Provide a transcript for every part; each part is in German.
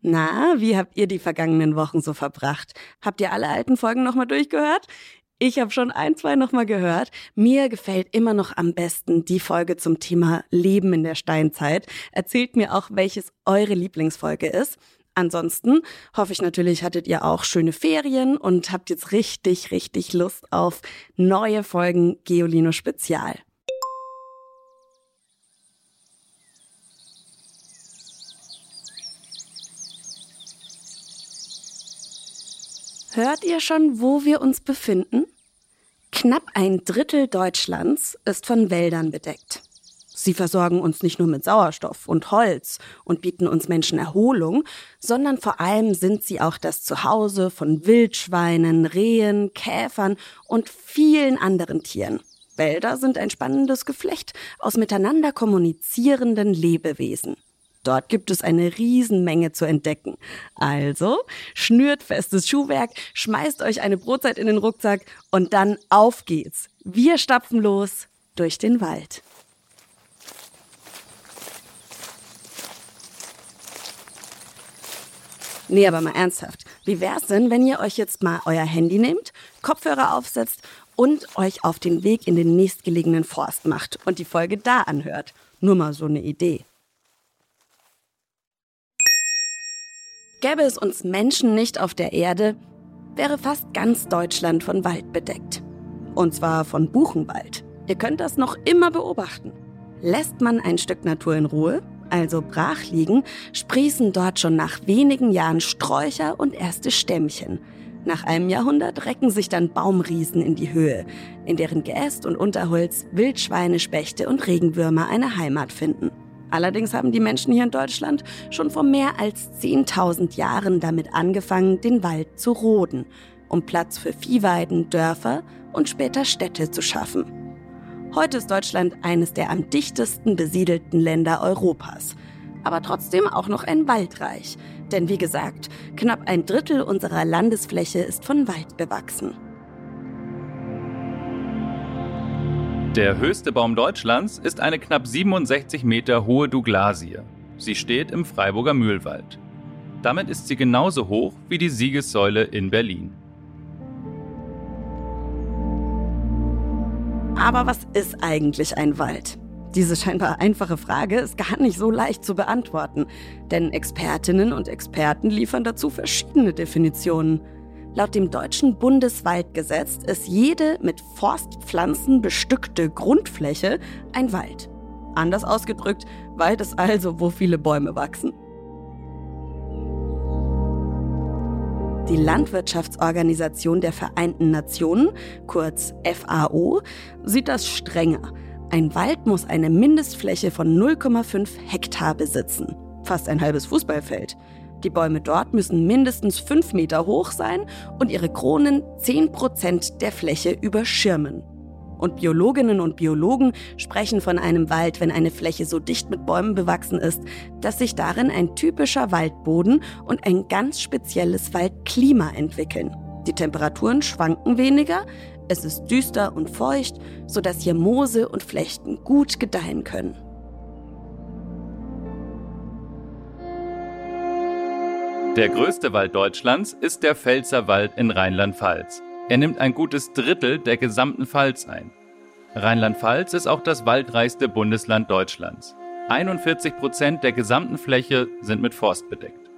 Na, wie habt ihr die vergangenen Wochen so verbracht? Habt ihr alle alten Folgen nochmal durchgehört? Ich habe schon ein, zwei nochmal gehört. Mir gefällt immer noch am besten die Folge zum Thema Leben in der Steinzeit. Erzählt mir auch, welches eure Lieblingsfolge ist. Ansonsten hoffe ich natürlich, hattet ihr auch schöne Ferien und habt jetzt richtig, richtig Lust auf neue Folgen Geolino Spezial. Hört ihr schon, wo wir uns befinden? Knapp ein Drittel Deutschlands ist von Wäldern bedeckt. Sie versorgen uns nicht nur mit Sauerstoff und Holz und bieten uns Menschen Erholung, sondern vor allem sind sie auch das Zuhause von Wildschweinen, Rehen, Käfern und vielen anderen Tieren. Wälder sind ein spannendes Geflecht aus miteinander kommunizierenden Lebewesen. Dort gibt es eine Riesenmenge zu entdecken. Also schnürt festes Schuhwerk, schmeißt euch eine Brotzeit in den Rucksack und dann auf geht's. Wir stapfen los durch den Wald. Nee, aber mal ernsthaft. Wie wär's denn, wenn ihr euch jetzt mal euer Handy nehmt, Kopfhörer aufsetzt und euch auf den Weg in den nächstgelegenen Forst macht und die Folge da anhört? Nur mal so eine Idee. Gäbe es uns Menschen nicht auf der Erde, wäre fast ganz Deutschland von Wald bedeckt. Und zwar von Buchenwald. Ihr könnt das noch immer beobachten. Lässt man ein Stück Natur in Ruhe, also brach liegen, sprießen dort schon nach wenigen Jahren Sträucher und erste Stämmchen. Nach einem Jahrhundert recken sich dann Baumriesen in die Höhe, in deren Geäst und Unterholz Wildschweine, Spechte und Regenwürmer eine Heimat finden. Allerdings haben die Menschen hier in Deutschland schon vor mehr als 10.000 Jahren damit angefangen, den Wald zu roden, um Platz für Viehweiden, Dörfer und später Städte zu schaffen. Heute ist Deutschland eines der am dichtesten besiedelten Länder Europas, aber trotzdem auch noch ein Waldreich, denn wie gesagt, knapp ein Drittel unserer Landesfläche ist von Wald bewachsen. Der höchste Baum Deutschlands ist eine knapp 67 Meter hohe Douglasie. Sie steht im Freiburger Mühlwald. Damit ist sie genauso hoch wie die Siegessäule in Berlin. Aber was ist eigentlich ein Wald? Diese scheinbar einfache Frage ist gar nicht so leicht zu beantworten, denn Expertinnen und Experten liefern dazu verschiedene Definitionen. Laut dem deutschen Bundeswaldgesetz ist jede mit Forstpflanzen bestückte Grundfläche ein Wald. Anders ausgedrückt, Wald ist also, wo viele Bäume wachsen. Die Landwirtschaftsorganisation der Vereinten Nationen, kurz FAO, sieht das strenger. Ein Wald muss eine Mindestfläche von 0,5 Hektar besitzen, fast ein halbes Fußballfeld. Die Bäume dort müssen mindestens fünf Meter hoch sein und ihre Kronen zehn Prozent der Fläche überschirmen. Und Biologinnen und Biologen sprechen von einem Wald, wenn eine Fläche so dicht mit Bäumen bewachsen ist, dass sich darin ein typischer Waldboden und ein ganz spezielles Waldklima entwickeln. Die Temperaturen schwanken weniger, es ist düster und feucht, sodass hier Moose und Flechten gut gedeihen können. Der größte Wald Deutschlands ist der Pfälzerwald in Rheinland-Pfalz. Er nimmt ein gutes Drittel der gesamten Pfalz ein. Rheinland-Pfalz ist auch das waldreichste Bundesland Deutschlands. 41 Prozent der gesamten Fläche sind mit Forst bedeckt.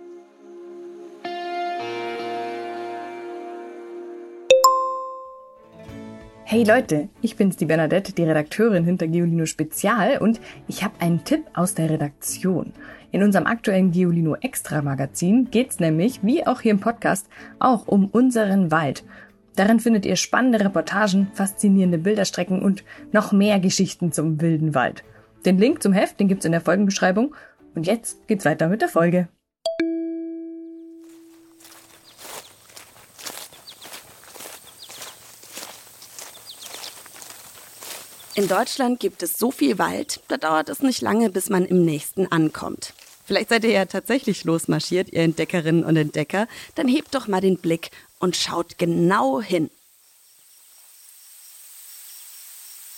Hey Leute, ich bin's, die Bernadette, die Redakteurin hinter Geolino Spezial und ich habe einen Tipp aus der Redaktion. In unserem aktuellen Geolino Extra Magazin geht's nämlich, wie auch hier im Podcast, auch um unseren Wald. Darin findet ihr spannende Reportagen, faszinierende Bilderstrecken und noch mehr Geschichten zum wilden Wald. Den Link zum Heft, den gibt's in der Folgenbeschreibung. Und jetzt geht's weiter mit der Folge. In Deutschland gibt es so viel Wald, da dauert es nicht lange, bis man im nächsten ankommt. Vielleicht seid ihr ja tatsächlich losmarschiert, ihr Entdeckerinnen und Entdecker. Dann hebt doch mal den Blick und schaut genau hin.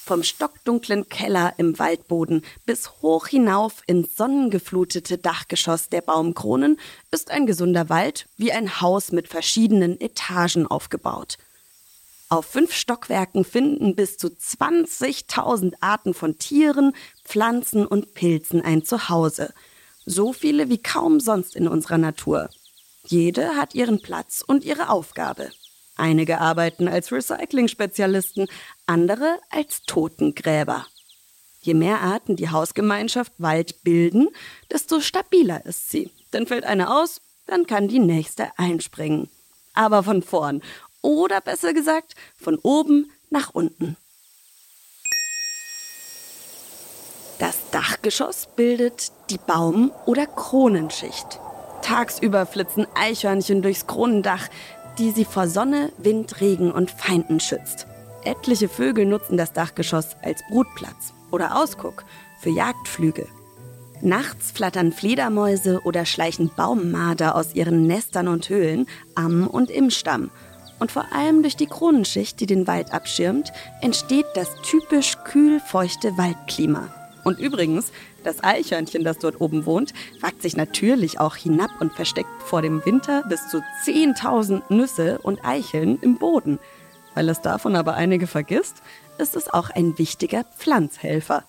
Vom stockdunklen Keller im Waldboden bis hoch hinauf ins sonnengeflutete Dachgeschoss der Baumkronen ist ein gesunder Wald wie ein Haus mit verschiedenen Etagen aufgebaut. Auf fünf Stockwerken finden bis zu 20.000 Arten von Tieren, Pflanzen und Pilzen ein Zuhause. So viele wie kaum sonst in unserer Natur. Jede hat ihren Platz und ihre Aufgabe. Einige arbeiten als Recycling-Spezialisten, andere als Totengräber. Je mehr Arten die Hausgemeinschaft Wald bilden, desto stabiler ist sie. Denn fällt eine aus, dann kann die nächste einspringen. Aber von vorn. Oder besser gesagt, von oben nach unten. Das Dachgeschoss bildet die Baum- oder Kronenschicht. Tagsüber flitzen Eichhörnchen durchs Kronendach, die sie vor Sonne, Wind, Regen und Feinden schützt. Etliche Vögel nutzen das Dachgeschoss als Brutplatz oder Ausguck für Jagdflüge. Nachts flattern Fledermäuse oder schleichen Baummarder aus ihren Nestern und Höhlen am und im Stamm. Und vor allem durch die Kronenschicht, die den Wald abschirmt, entsteht das typisch kühl-feuchte Waldklima. Und übrigens, das Eichhörnchen, das dort oben wohnt, wagt sich natürlich auch hinab und versteckt vor dem Winter bis zu 10.000 Nüsse und Eicheln im Boden. Weil es davon aber einige vergisst, ist es auch ein wichtiger Pflanzhelfer.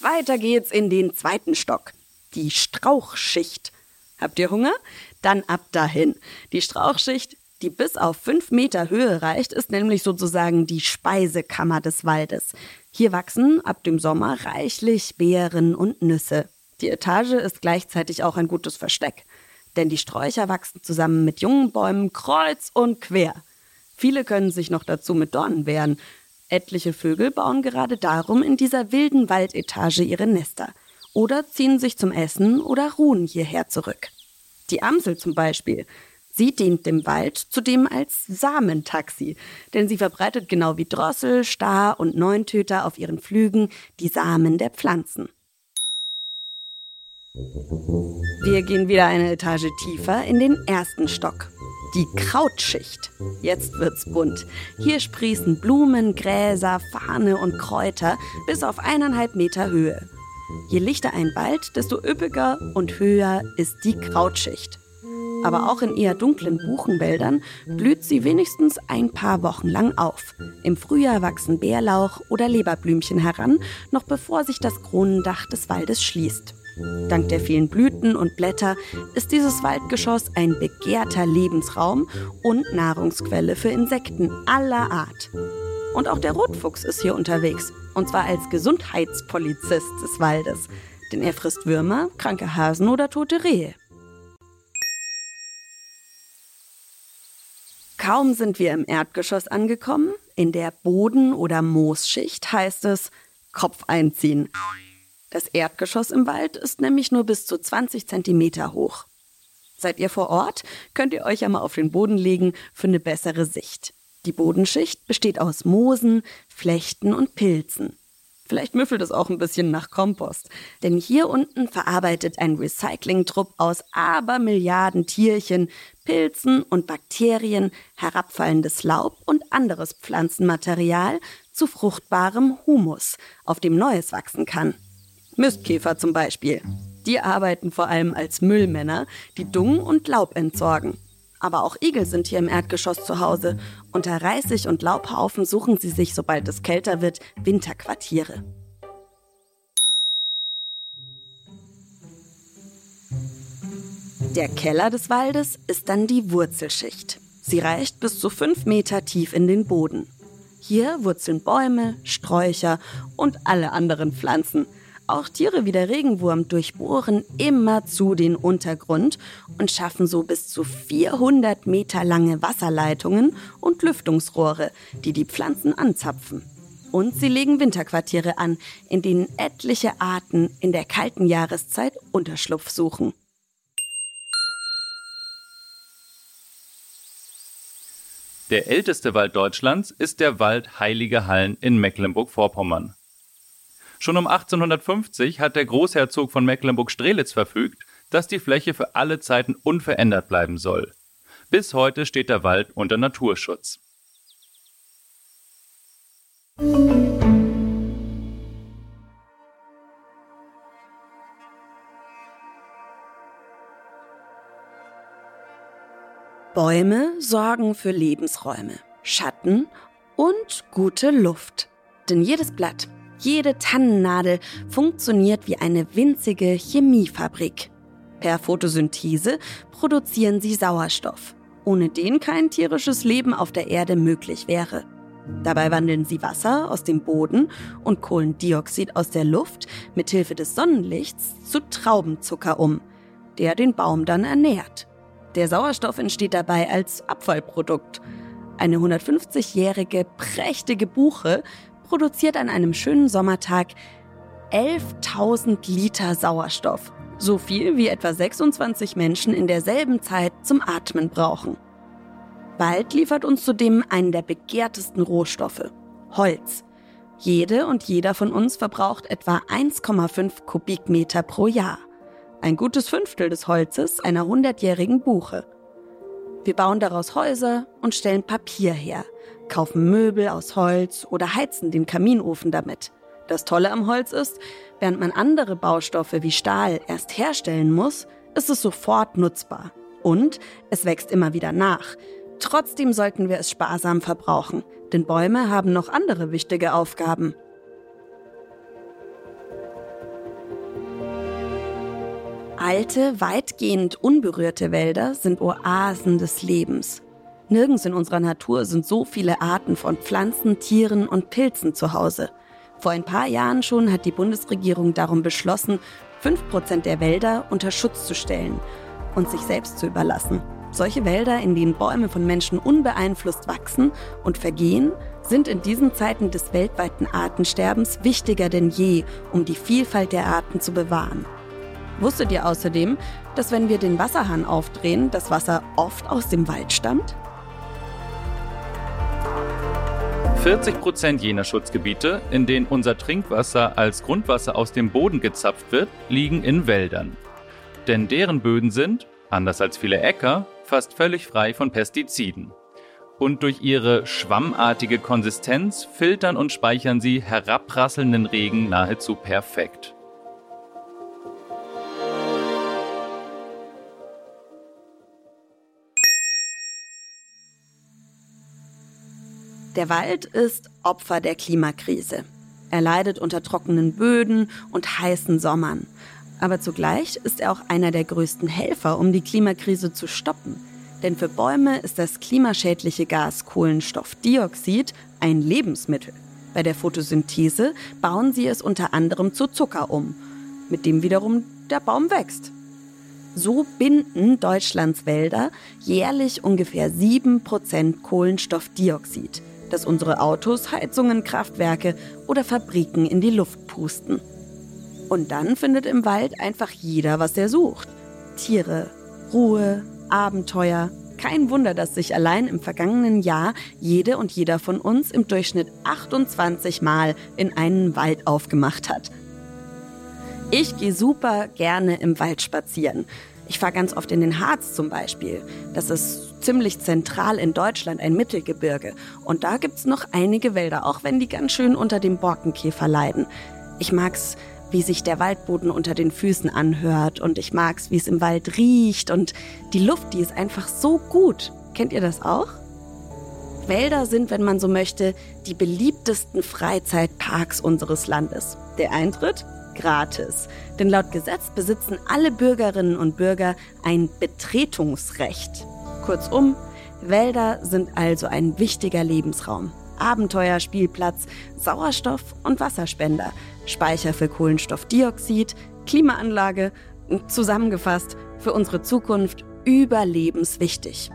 Weiter geht's in den zweiten Stock, die Strauchschicht. Habt ihr Hunger? Dann ab dahin. Die Strauchschicht, die bis auf fünf Meter Höhe reicht, ist nämlich sozusagen die Speisekammer des Waldes. Hier wachsen ab dem Sommer reichlich Beeren und Nüsse. Die Etage ist gleichzeitig auch ein gutes Versteck. Denn die Sträucher wachsen zusammen mit jungen Bäumen kreuz und quer. Viele können sich noch dazu mit Dornen wehren. Etliche Vögel bauen gerade darum in dieser wilden Waldetage ihre Nester oder ziehen sich zum Essen oder ruhen hierher zurück. Die Amsel zum Beispiel Sie dient dem Wald zudem als Samentaxi, denn sie verbreitet genau wie Drossel, Star und Neuntöter auf ihren Flügen die Samen der Pflanzen. Wir gehen wieder eine Etage tiefer in den ersten Stock. Die Krautschicht. Jetzt wird's bunt. Hier sprießen Blumen, Gräser, Fahne und Kräuter bis auf eineinhalb Meter Höhe. Je lichter ein Wald, desto üppiger und höher ist die Krautschicht aber auch in eher dunklen Buchenwäldern blüht sie wenigstens ein paar Wochen lang auf. Im Frühjahr wachsen Bärlauch oder Leberblümchen heran, noch bevor sich das Kronendach des Waldes schließt. Dank der vielen Blüten und Blätter ist dieses Waldgeschoss ein begehrter Lebensraum und Nahrungsquelle für Insekten aller Art. Und auch der Rotfuchs ist hier unterwegs, und zwar als Gesundheitspolizist des Waldes, denn er frisst Würmer, kranke Hasen oder tote Rehe. Kaum sind wir im Erdgeschoss angekommen, in der Boden- oder Moosschicht heißt es Kopf einziehen. Das Erdgeschoss im Wald ist nämlich nur bis zu 20 Zentimeter hoch. Seid ihr vor Ort, könnt ihr euch ja mal auf den Boden legen für eine bessere Sicht. Die Bodenschicht besteht aus Moosen, Flechten und Pilzen. Vielleicht müffelt es auch ein bisschen nach Kompost. Denn hier unten verarbeitet ein Recyclingtrupp aus Abermilliarden Tierchen, Pilzen und Bakterien herabfallendes Laub und anderes Pflanzenmaterial zu fruchtbarem Humus, auf dem Neues wachsen kann. Mistkäfer zum Beispiel. Die arbeiten vor allem als Müllmänner, die Dung und Laub entsorgen. Aber auch Igel sind hier im Erdgeschoss zu Hause. Unter Reisig und Laubhaufen suchen sie sich, sobald es kälter wird, Winterquartiere. Der Keller des Waldes ist dann die Wurzelschicht. Sie reicht bis zu fünf Meter tief in den Boden. Hier wurzeln Bäume, Sträucher und alle anderen Pflanzen – auch Tiere wie der Regenwurm durchbohren immerzu den Untergrund und schaffen so bis zu 400 Meter lange Wasserleitungen und Lüftungsrohre, die die Pflanzen anzapfen. Und sie legen Winterquartiere an, in denen etliche Arten in der kalten Jahreszeit Unterschlupf suchen. Der älteste Wald Deutschlands ist der Wald Heilige Hallen in Mecklenburg-Vorpommern. Schon um 1850 hat der Großherzog von Mecklenburg-Strelitz verfügt, dass die Fläche für alle Zeiten unverändert bleiben soll. Bis heute steht der Wald unter Naturschutz. Bäume sorgen für Lebensräume, Schatten und gute Luft. Denn jedes Blatt, jede Tannennadel funktioniert wie eine winzige Chemiefabrik. Per Photosynthese produzieren sie Sauerstoff, ohne den kein tierisches Leben auf der Erde möglich wäre. Dabei wandeln sie Wasser aus dem Boden und Kohlendioxid aus der Luft mit Hilfe des Sonnenlichts zu Traubenzucker um, der den Baum dann ernährt. Der Sauerstoff entsteht dabei als Abfallprodukt. Eine 150-jährige prächtige Buche produziert an einem schönen Sommertag 11.000 Liter Sauerstoff. So viel wie etwa 26 Menschen in derselben Zeit zum Atmen brauchen. Wald liefert uns zudem einen der begehrtesten Rohstoffe, Holz. Jede und jeder von uns verbraucht etwa 1,5 Kubikmeter pro Jahr ein gutes Fünftel des Holzes einer hundertjährigen Buche. Wir bauen daraus Häuser und stellen Papier her, kaufen Möbel aus Holz oder heizen den Kaminofen damit. Das Tolle am Holz ist, während man andere Baustoffe wie Stahl erst herstellen muss, ist es sofort nutzbar. Und es wächst immer wieder nach. Trotzdem sollten wir es sparsam verbrauchen, denn Bäume haben noch andere wichtige Aufgaben. Alte, weitgehend unberührte Wälder sind Oasen des Lebens. Nirgends in unserer Natur sind so viele Arten von Pflanzen, Tieren und Pilzen zu Hause. Vor ein paar Jahren schon hat die Bundesregierung darum beschlossen, 5% der Wälder unter Schutz zu stellen und sich selbst zu überlassen. Solche Wälder, in denen Bäume von Menschen unbeeinflusst wachsen und vergehen, sind in diesen Zeiten des weltweiten Artensterbens wichtiger denn je, um die Vielfalt der Arten zu bewahren. Wusstet ihr außerdem, dass wenn wir den Wasserhahn aufdrehen, das Wasser oft aus dem Wald stammt? 40 Prozent jener Schutzgebiete, in denen unser Trinkwasser als Grundwasser aus dem Boden gezapft wird, liegen in Wäldern. Denn deren Böden sind, anders als viele Äcker, fast völlig frei von Pestiziden. Und durch ihre schwammartige Konsistenz filtern und speichern sie herabprasselnden Regen nahezu perfekt. Der Wald ist Opfer der Klimakrise. Er leidet unter trockenen Böden und heißen Sommern. Aber zugleich ist er auch einer der größten Helfer, um die Klimakrise zu stoppen. Denn für Bäume ist das klimaschädliche Gas Kohlenstoffdioxid ein Lebensmittel. Bei der Photosynthese bauen sie es unter anderem zu Zucker um, mit dem wiederum der Baum wächst. So binden Deutschlands Wälder jährlich ungefähr 7% Kohlenstoffdioxid dass unsere Autos, Heizungen, Kraftwerke oder Fabriken in die Luft pusten. Und dann findet im Wald einfach jeder, was er sucht. Tiere, Ruhe, Abenteuer. Kein Wunder, dass sich allein im vergangenen Jahr jede und jeder von uns im Durchschnitt 28 Mal in einen Wald aufgemacht hat. Ich gehe super gerne im Wald spazieren. Ich fahre ganz oft in den Harz zum Beispiel. Das ist ziemlich zentral in Deutschland, ein Mittelgebirge. Und da gibt's noch einige Wälder, auch wenn die ganz schön unter dem Borkenkäfer leiden. Ich mag's, wie sich der Waldboden unter den Füßen anhört und ich mag's, wie es im Wald riecht und die Luft, die ist einfach so gut. Kennt ihr das auch? Wälder sind, wenn man so möchte, die beliebtesten Freizeitparks unseres Landes. Der Eintritt gratis. Denn laut Gesetz besitzen alle Bürgerinnen und Bürger ein Betretungsrecht. Kurzum, Wälder sind also ein wichtiger Lebensraum. Abenteuerspielplatz, Sauerstoff- und Wasserspender, Speicher für Kohlenstoffdioxid, Klimaanlage, zusammengefasst für unsere Zukunft überlebenswichtig.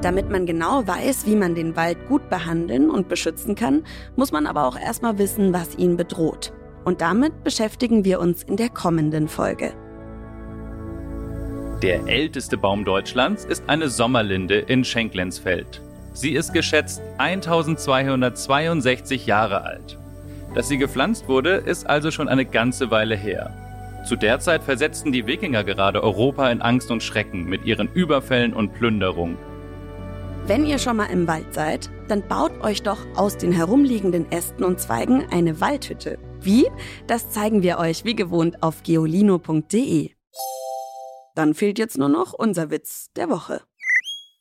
Damit man genau weiß, wie man den Wald gut behandeln und beschützen kann, muss man aber auch erstmal wissen, was ihn bedroht. Und damit beschäftigen wir uns in der kommenden Folge. Der älteste Baum Deutschlands ist eine Sommerlinde in Schenklensfeld. Sie ist geschätzt 1262 Jahre alt. Dass sie gepflanzt wurde, ist also schon eine ganze Weile her. Zu der Zeit versetzten die Wikinger gerade Europa in Angst und Schrecken mit ihren Überfällen und Plünderungen. Wenn ihr schon mal im Wald seid, dann baut euch doch aus den herumliegenden Ästen und Zweigen eine Waldhütte. Wie? Das zeigen wir euch wie gewohnt auf geolino.de. Dann fehlt jetzt nur noch unser Witz der Woche.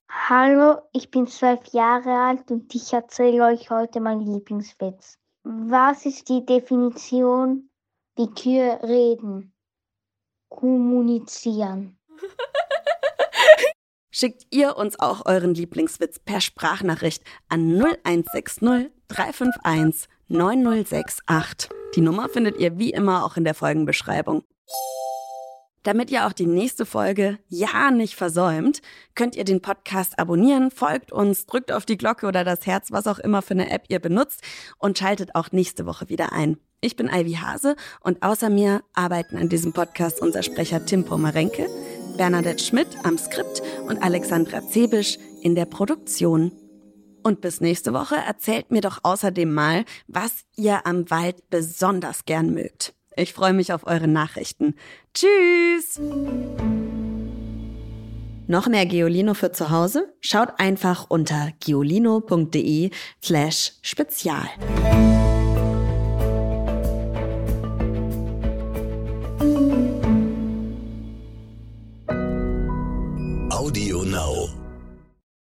Hallo, ich bin zwölf Jahre alt und ich erzähle euch heute meinen Lieblingswitz. Was ist die Definition, wie Kühe reden? Kommunizieren. Schickt ihr uns auch euren Lieblingswitz per Sprachnachricht an 0160 351 9068. Die Nummer findet ihr wie immer auch in der Folgenbeschreibung. Damit ihr auch die nächste Folge ja nicht versäumt, könnt ihr den Podcast abonnieren, folgt uns, drückt auf die Glocke oder das Herz, was auch immer für eine App ihr benutzt und schaltet auch nächste Woche wieder ein. Ich bin Ivy Hase und außer mir arbeiten an diesem Podcast unser Sprecher Tim Pomerenke, Bernadette Schmidt am Skript und Alexandra Zebisch in der Produktion. Und bis nächste Woche erzählt mir doch außerdem mal, was ihr am Wald besonders gern mögt. Ich freue mich auf eure Nachrichten. Tschüss! Noch mehr Geolino für zu Hause? Schaut einfach unter geolino.de slash spezial. Audio Now.